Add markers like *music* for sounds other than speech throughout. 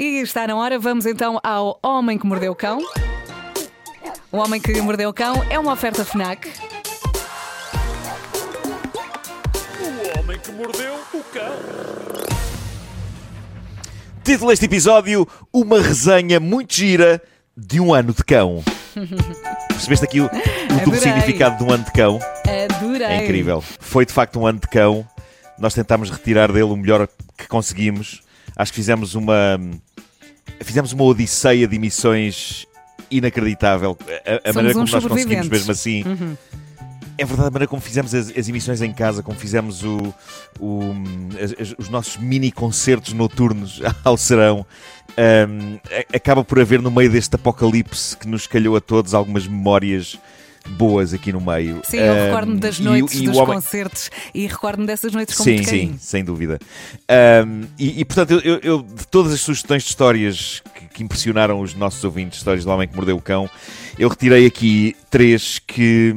E está na hora, vamos então ao Homem que Mordeu o Cão. O Homem que Mordeu o Cão é uma oferta FNAC. O homem que mordeu o cão. Título deste episódio: Uma resenha muito gira de um ano de cão. *laughs* Percebeste aqui o, o duplo significado de um ano de cão? Adorei. É incrível. Foi de facto um ano de cão. Nós tentámos retirar dele o melhor que conseguimos. Acho que fizemos uma. Fizemos uma odisseia de emissões inacreditável. A, a maneira como nós conseguimos mesmo assim. É verdade, a maneira como fizemos as, as emissões em casa, como fizemos o, o- as- os nossos mini concertos noturnos *laughs* ao serão, a- acaba por haver no meio deste apocalipse que nos calhou a todos algumas memórias boas aqui no meio. Sim, eu recordo-me das e noites e o dos homem- concertos e recordo-me dessas noites com Sim, muito carinho. sim, sem dúvida. Um, e, e, portanto, eu, eu- de todas as sugestões de histórias que, que impressionaram os nossos ouvintes, histórias do homem que mordeu o cão, eu retirei aqui três que,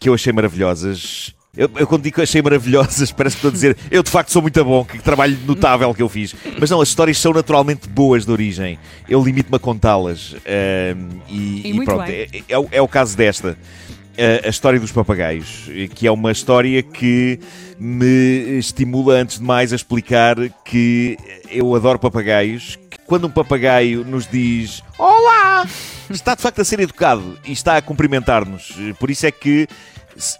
que eu achei maravilhosas. Eu, eu quando digo que achei maravilhosas, *laughs* parece que estou a dizer eu de facto sou muito bom, que trabalho notável que eu fiz. Mas não, as histórias são naturalmente boas de origem. Eu limito-me a contá-las. um, e, E e pronto, é, é o- é o caso desta a, história dos papagaios, que é uma história que me estimula, antes de mais, a explicar que eu adoro papagaios. Quando um papagaio nos diz Olá! Está de facto a ser educado e está a cumprimentar-nos. Por isso é que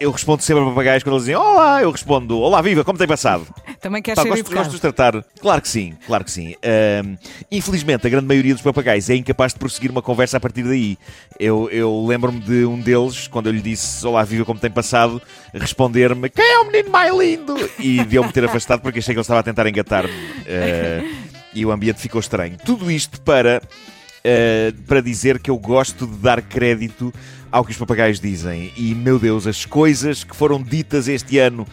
eu respondo sempre a papagaios quando eles dizem Olá! Eu respondo Olá, viva, como tem passado? Também queres Pá, ser gosto, gosto de os tratar. Claro que sim, claro que sim. Infelizmente, a grande maioria dos papagaios é incapaz de prosseguir uma conversa a partir daí. Eu, eu lembro-me de um deles, quando eu lhe disse Olá, viva, como tem passado, responder-me Quem é o menino mais lindo? E de eu me ter afastado porque achei que ele estava a tentar engatar-me. Ah, e o ambiente ficou estranho. Tudo isto para, ah, para dizer que eu gosto de dar crédito ao que os papagaios dizem. E, meu Deus, as coisas que foram ditas este ano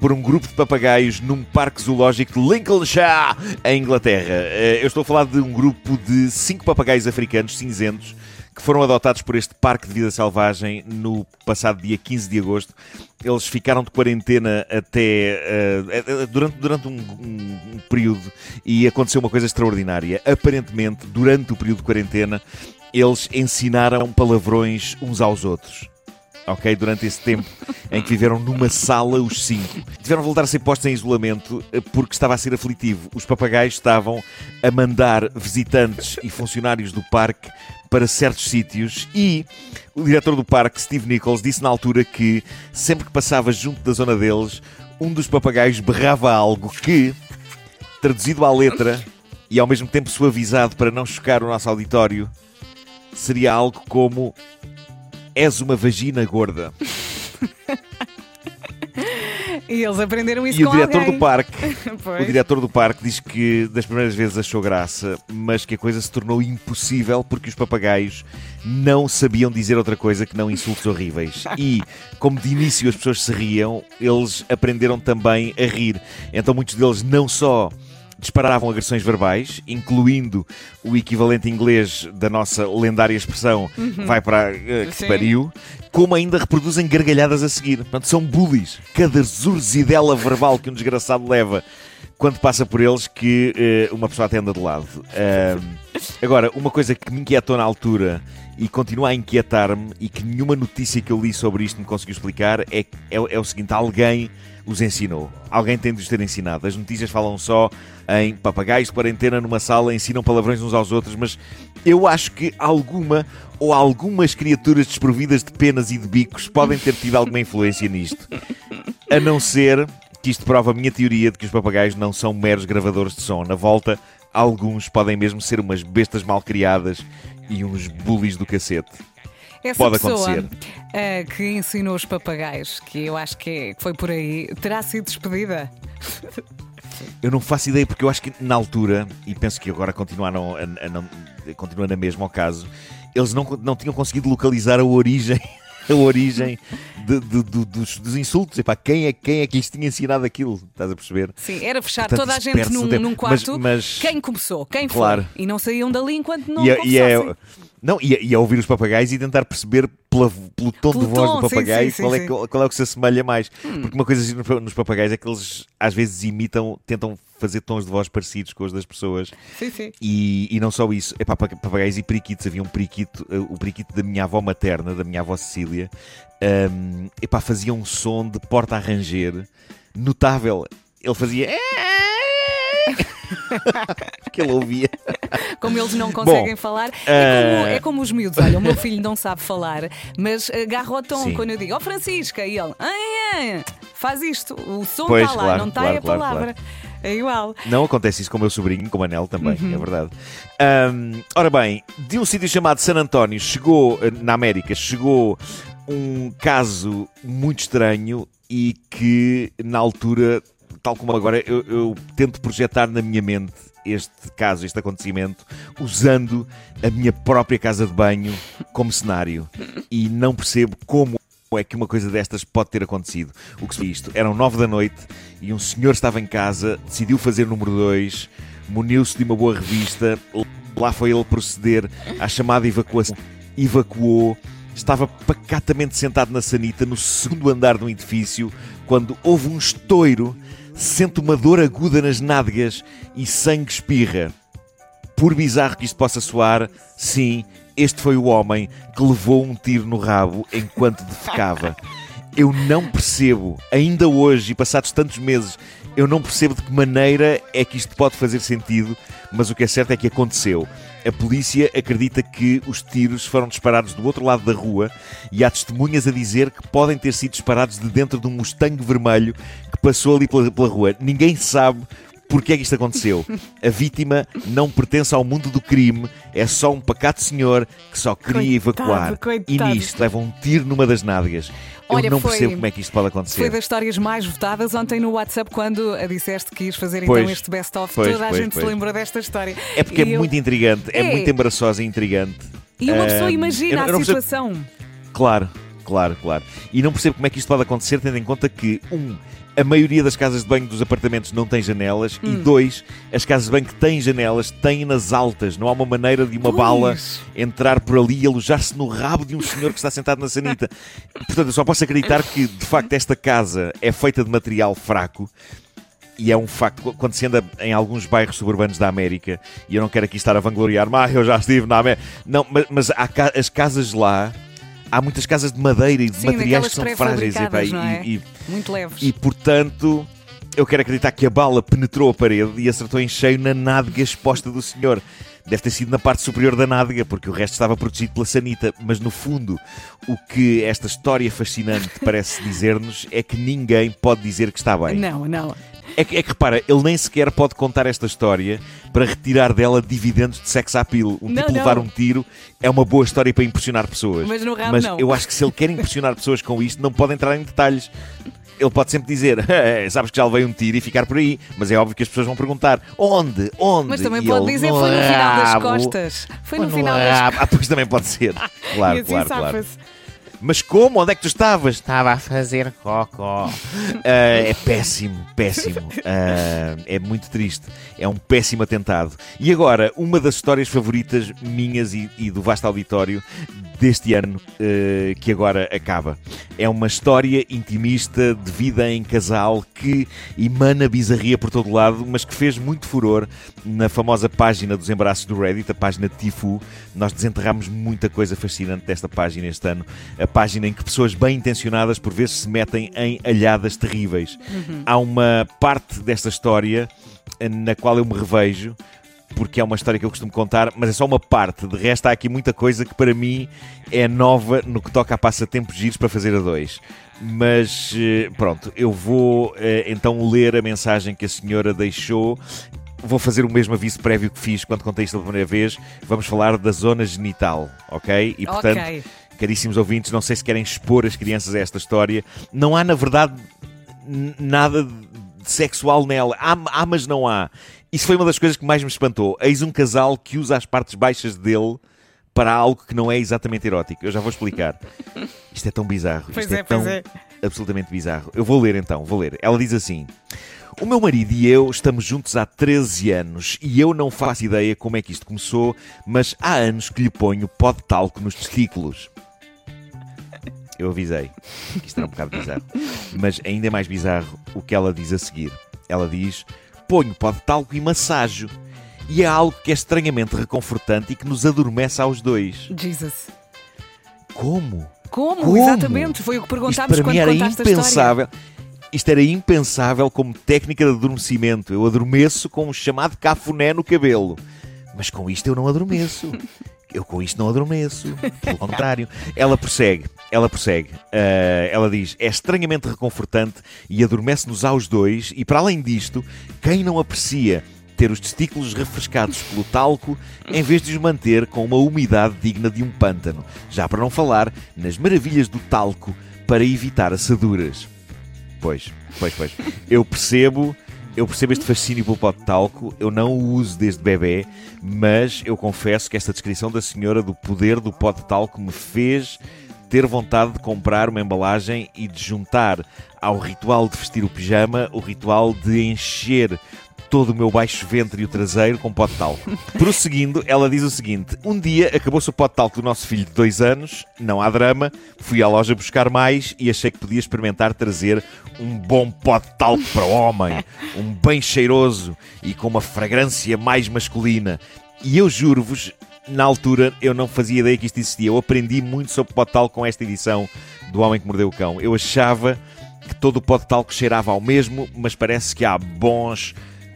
por um grupo de papagaios num parque zoológico de Lincolnshire, em Inglaterra. Eh, Eu estou a falar de um grupo de cinco papagaios africanos cinzentos que foram adotados por este parque de vida selvagem no passado dia 15 de agosto. Eles ficaram de quarentena até eh, durante, durante um, um- um período e aconteceu uma coisa extraordinária. Aparentemente, durante o período de quarentena, eles ensinaram palavrões uns aos outros ok? Durante esse tempo em que viveram numa sala os cinco. Tiveram de voltar a ser postos em isolamento porque estava a ser aflitivo. Os papagaios estavam a mandar visitantes e funcionários do parque para certos sítios e o diretor do parque, Steve Nichols, disse na altura que sempre que passava junto da zona deles, um dos papagaios berrava algo que, traduzido à letra e ao mesmo tempo suavizado para não chocar o nosso auditório, seria algo como És uma vagina gorda. *laughs* E eles aprenderam isso E o diretor alguém. do parque, *laughs* o diretor do parque diz que das primeiras vezes achou graça, mas que a coisa se tornou impossível porque os papagaios não sabiam dizer outra coisa que não insultos horríveis. E, como de início as pessoas se riam, eles aprenderam também a rir. Então muitos deles não só disparavam agressões verbais, incluindo o equivalente inglês da nossa lendária expressão vai para eh, que Sim. pariu, como ainda reproduzem gargalhadas a seguir. Portanto, são bullies. Cada zurzidela verbal que um desgraçado leva quando passa por eles que eh, uma pessoa até anda de lado. Ahm, agora, uma coisa que me inquietou na altura e continua a inquietar-me e que nenhuma notícia que eu li sobre isto me conseguiu explicar é, é, é o seguinte: alguém os ensinou. Alguém tem de os ter ensinado. As notícias falam só em papagaios de quarentena numa sala, ensinam palavrões uns aos outros, mas eu acho que alguma ou algumas criaturas desprovidas de penas e de bicos podem ter tido alguma influência nisto. A não ser que isto prova a minha teoria de que os papagaios não são meros gravadores de som. Na volta, alguns podem mesmo ser umas bestas mal criadas e uns bullies do cacete. Essa Pode pessoa acontecer. eh, que ensinou os papagaios, que eu acho que foi por aí, terá sido despedida. Eu não faço ideia porque eu acho que na altura, e penso que agora continuaram a, a não, continua na mesma ao caso, eles não, não tinham conseguido localizar a origem a origem de, de, de, dos, dos, insultos. Epá, quem, é, quem é que lhes tinha ensinado aquilo? Estás a perceber? Sim, era fechar Portanto, toda a gente num, num quarto. Mas, mas, quem começou? Quem claro. foi? E não saíam dali enquanto não e, é, e é, não, e, e a ouvir os papagaios e tentar perceber pela, pelo tom pelo de voz tom, do papagaio sim, sim, qual, é, sim. qual é o que se assemelha mais. Hum. Porque uma coisa assim nos papagaios é que eles às vezes imitam, tentam fazer tons de voz parecidos com os das pessoas. Sim, sim. E, e não só isso, é para papagaios e periquitos. Havia um periquito, eh, o periquito da minha avó materna, da minha avó Cecília, um, epá, fazia um som de porta a ranger notável. Ele fazia. *laughs* que ele ouvia. Como eles não conseguem Bom, falar. É como, é como, os miúdos. Olha, o meu filho não sabe falar, mas agarra o tom Sim. quando eu digo, ó oh, Francisca, e ele, ai, faz isto. O som está lá, claro, não está claro, a palavra. Claro. É igual. Não acontece isso com o meu sobrinho, com o Manel também, uhum. é verdade. Um, ora bem, de um sítio chamado San António, chegou, eh, na América, chegou um caso muito estranho e que, na altura, tal como agora, eu, eu tento projetar na minha mente este caso, este acontecimento, usando a minha própria casa de banho como cenário. E não percebo como é que uma coisa destas pode ter acontecido. O que se isto? Eram nove da noite e um senhor estava em casa, decidiu fazer número dois, muniu-se de uma boa revista, lá foi ele proceder à chamada evacuação. Evacuou, estava pacatamente sentado na sanita no segundo andar de um edifício quando houve um estouro sente uma dor aguda nas nádegas e sangue espirra. Por bizarro que isto possa soar, sim, este foi o homem que levou um tiro no rabo enquanto defecava. Eu não percebo, ainda hoje e passados tantos meses, eu não percebo de que maneira é que isto pode fazer sentido, mas o que é certo é que aconteceu. A polícia acredita que os tiros foram disparados do outro lado da rua e há testemunhas a dizer que podem ter sido disparados de dentro de um Mustang vermelho que passou ali pela, pela rua. Ninguém sabe porque é que isto aconteceu. A vítima não pertence ao mundo do crime, é só um pacato senhor que só queria coitado, evacuar. Coitado. E nisto leva um tiro numa das nádegas. Olha, Eu não foi, percebo como é que isto pode acontecer. Foi das histórias mais votadas ontem no WhatsApp quando a disseste que ias fazer então este best-of. Toda pois, a gente pois. se lembrou desta história. É porque e é eu... muito intrigante, é, é, muito embaraçosa e intrigante. E uma pessoa imagina eu a situação. Percebo... Claro, claro, claro. E não percebo como é que isto pode acontecer, tendo em conta que, um, a maioria das casas de banho dos apartamentos não tem janelas hum. e dois, as casas de banho que têm janelas têm nas altas. Não há uma maneira de uma pois. bala entrar por ali e alojar-se no rabo de um senhor que está sentado na sanita. *laughs* Portanto, eu só posso acreditar que de facto esta casa é feita de material fraco. E é um facto, quando se anda em alguns bairros suburbanos da América, e eu não quero aqui estar a vangloriar, mas *laughs* eu já estive na América. Não, mas, mas há, as casas lá há muitas casas de madeira e de Sim, materiais que são frágeis e, pá, é? e, muito leves. E portanto, eu quero acreditar que a bala penetrou a parede e acertou em cheio na nádega exposta do senhor. Deve ter sido na parte superior da nádega, porque o resto estava protegido pela sanita. Mas no fundo, o que esta história fascinante parece dizer-nos é que ninguém pode dizer que está bem. Não, não. É que, é que repara, ele nem sequer pode contar esta história para retirar dela dividendos de sex appeal. Um não, tipo não. levar um tiro é uma boa história para impressionar pessoas. Mas no rabo Mas não. eu acho que se ele quer impressionar pessoas com isto, não pode entrar em detalhes ele pode sempre dizer, *laughs* é, sabes que já levei um tiro e ficar por aí, mas é óbvio que as pessoas vão perguntar onde, onde? Mas também e pode dizer foi no final das costas. Foi no, no final das costas. Ah, pois também pode ser. *laughs* Claro, assim claro, claro. Mas como? Onde é que tu estavas? Estava a fazer cocó. Uh, *laughs* é péssimo, péssimo. Uh, é muito triste. É um péssimo atentado. E agora, uma das histórias favoritas minhas e, e do vasto auditório deste ano uh, que agora acaba. É uma história intimista de vida em casal que emana bizarria por todo lado, mas que fez muito furor na famosa página dos embaraços do Reddit, a página Tifu. Nós desenterramos muita coisa fascinante desta página este ano. A página em que pessoas bem intencionadas por vezes se metem em alhadas terríveis. Uhum. Há uma parte desta história na qual eu me revejo porque é uma história que eu costumo contar, mas é só uma parte. De resto, há aqui muita coisa que para mim é nova no que toca a passatempos giros para fazer a dois. Mas eh, pronto, eu vou eh, então ler a mensagem que a senhora deixou. Vou fazer o mesmo aviso prévio que fiz quando contei isto pela primeira vez. Vamos falar da zona genital, ok? E portanto, okay. caríssimos ouvintes, não sei se querem expor as crianças a esta história. Não há, na verdade, nada sexual nela. Há, há, mas não há. Isso foi uma das coisas que mais me espantou. Eis um casal que usa as partes baixas dele para algo que não é exatamente erótico. Eu já vou explicar. Isto é tão bizarro. Pois Isto é, é tão é. absolutamente bizarro. Eu vou ler então, vou ler. Ela diz assim: O meu marido e eu estamos juntos há 13 anos e eu não faço ideia como é que isto começou, mas há anos que lhe ponho pó de talco nos testículos. Eu avisei que isto era um bocado bizarro. Mas ainda é mais bizarro o que ela diz a seguir. Ela diz: Ponho pó de talco e massajo. E é algo que é estranhamente reconfortante e que nos adormece aos dois. Jesus. Como? Como? Como? Exatamente, foi o que perguntámos Isto para quando mim era impensável. Isto era impensável como técnica de adormecimento. Eu adormeço com um chamado cafuné no cabelo. Mas com isto eu não adormeço. *laughs* Eu com isto não adormeço. Pelo contrário. Ela prossegue. Ela prossegue. Uh, ela diz: é estranhamente reconfortante e adormece-nos aos dois. E para além disto, quem não aprecia ter os testículos refrescados pelo talco em vez de os manter com uma umidade digna de um pântano? Já para não falar nas maravilhas do talco para evitar assaduras. Pois, pois, pois. Eu percebo. Eu percebo este fascínio pelo pó de talco, eu não o uso desde bebê, mas eu confesso que esta descrição da senhora do poder do pó de talco me fez ter vontade de comprar uma embalagem e de juntar ao ritual de vestir o pijama o ritual de encher todo o meu baixo ventre e o traseiro com pó de talco. Prosseguindo, ela diz o seguinte: Um dia acabou-se o pó de talco do nosso filho de dois anos, não há drama, fui à loja buscar mais e achei que podia experimentar trazer um bom pó de talco para o homem, um bem cheiroso e com uma fragrância mais masculina. E eu juro-vos, na altura eu não fazia ideia que isto existia. Eu aprendi muito sobre pó de talco com esta edição do Homem que Mordeu o Cão. Eu achava que todo o pó de talco cheirava ao mesmo, mas parece que há bons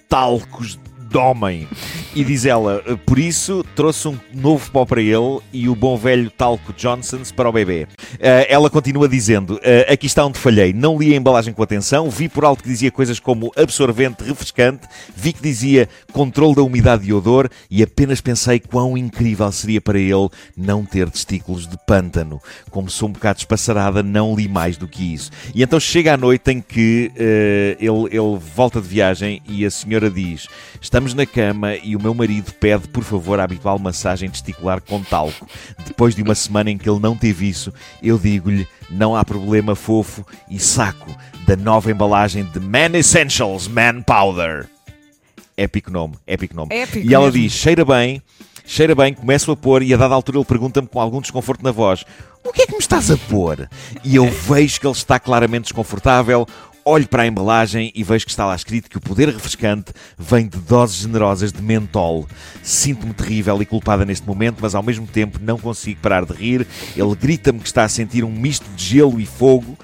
talcos de homem. E diz ela, por isso trouxe um novo pó para ele e o bom velho talco Johnson's para o bebê. Uh, ela continua dizendo, uh, aqui está onde falhei, não li a embalagem com atenção, vi por alto que dizia coisas como absorvente, refrescante, vi que dizia controle da umidade e odor e apenas pensei quão incrível seria para ele não ter testículos de pântano. Como sou um bocado espaçarada, não li mais do que isso. E então chega a noite em que uh, ele, ele volta de viagem e a senhora diz, estamos na cama e o meu marido pede, por favor, a habitual massagem testicular com talco. Depois de uma semana em que ele não teve isso, eu digo-lhe: não há problema fofo e saco da nova embalagem de Man Essentials Man Powder. Épico nome, épico nome. Épico e ela mesmo. diz: cheira bem, cheira bem, começo a pôr e a dada altura ele pergunta-me com algum desconforto na voz: O que é que me estás a pôr? E eu vejo que ele está claramente desconfortável. Olho para a embalagem e vejo que está lá escrito que o poder refrescante vem de doses generosas de mentol. Sinto-me terrível e culpada neste momento, mas ao mesmo tempo não consigo parar de rir. Ele grita-me que está a sentir um misto de gelo e fogo.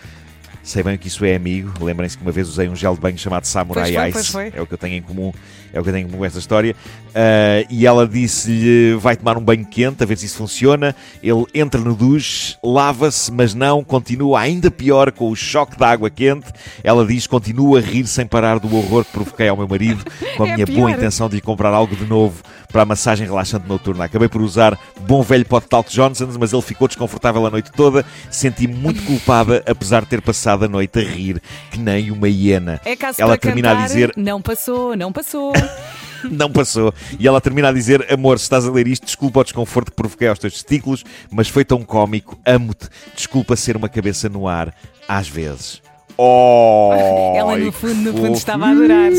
Sei bem o que isso é, amigo. Lembrem-se que uma vez usei um gel de banho chamado Samurai Pois foi, Ice. pois foi. É o que eu tenho em comum. É o que eu tenho com esta história. Ah, e ela disse-lhe: vai tomar um banho quente, a ver se isso funciona. Ele entra no duche, lava-se, mas não, continua ainda pior com o choque da água quente. Ela diz: continua a rir sem parar do horror que provoquei ao meu marido, *laughs* com a É minha pior. boa intenção de lhe comprar algo de novo para a massagem relaxante noturna. Acabei por usar bom velho de talco Johnson's, mas ele ficou desconfortável a noite toda. Senti-me muito culpada, apesar de ter passado a noite a rir que nem uma hiena. É caso Ela termina cantar, a dizer: não passou, não passou. *laughs* não passou. E ela termina a dizer: Amor, se estás a ler isto, desculpa o desconforto que provoquei aos teus testículos, mas foi tão cómico. Amo-te. Desculpa ser uma cabeça no ar, às vezes. Oh! Ela no fundo, no fundo estava a adorar.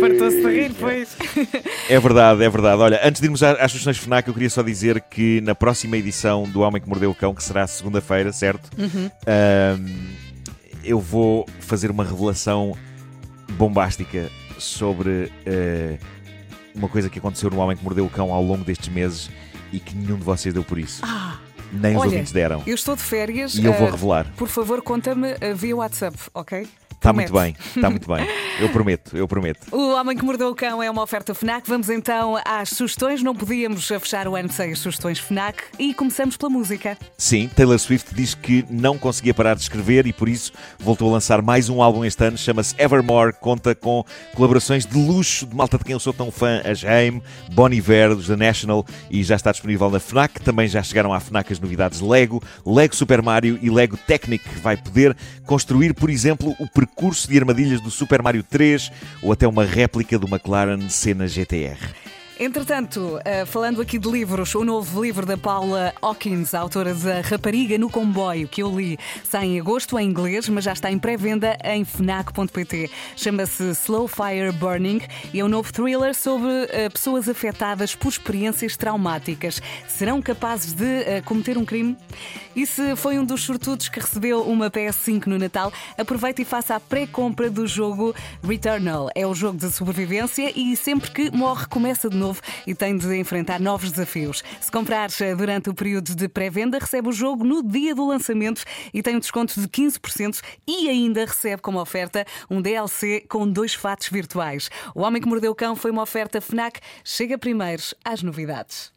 Fartou-se de rir, pois. É verdade, é verdade. Olha, antes de irmos às sugestões FNAC, eu queria só dizer que na próxima edição do Homem que Mordeu o Cão, que será segunda-feira, certo? Uhum. Ahm, eu vou fazer uma revelação bombástica sobre eh, uma coisa que aconteceu no Homem que Mordeu o Cão ao longo destes meses e que nenhum de vocês deu por isso. Nem os Ah, Olha, ouvintes deram. Eu estou de férias. E eu vou ah, revelar. Por favor, conta-me ah, via WhatsApp, ok? Está muito bem, está muito bem. Eu prometo, eu prometo. O Homem que Mordeu o Cão é uma oferta FNAC. Vamos então às sugestões. Não podíamos fechar o ano sem as sugestões FNAC e começamos pela música. Sim, Taylor Swift diz que não conseguia parar de escrever e por isso voltou a lançar mais um álbum este ano, chama-se Evermore, conta com colaborações de luxo de malta de quem eu sou tão fã, a Jaime, Bon Iver, dos The National e já está disponível na FNAC. Também já chegaram à FNAC as novidades Lego, Lego Super Mario e Lego Technic, que vai poder construir, por exemplo, o percurso de armadilhas do Super Mario 3 ou até uma réplica do McLaren Senna GTR. Entretanto, uh, falando aqui de livros, o novo livro da Paula Hawkins, autora da Rapariga no Comboio, que eu li, sai em agosto em inglês, mas já está em pré-venda em fnac.pt. Chama-se Slow Fire Burning e é um novo thriller sobre uh, pessoas afetadas por experiências traumáticas. Serão capazes de uh, cometer um crime? E se foi um dos sortudos que recebeu uma PS5 no Natal, aproveite e faça a pré-compra do jogo Returnal. É o jogo de sobrevivência e sempre que morre começa de novo e tem de enfrentar novos desafios. Se comprares eh, durante o período de pré-venda, recebe o jogo no dia do lançamento e tem um desconto de 15% e ainda recebe como oferta um DLC com dois fatos virtuais. O Homem que Mordeu o Cão foi uma oferta FNAC. Chega primeiro às novidades.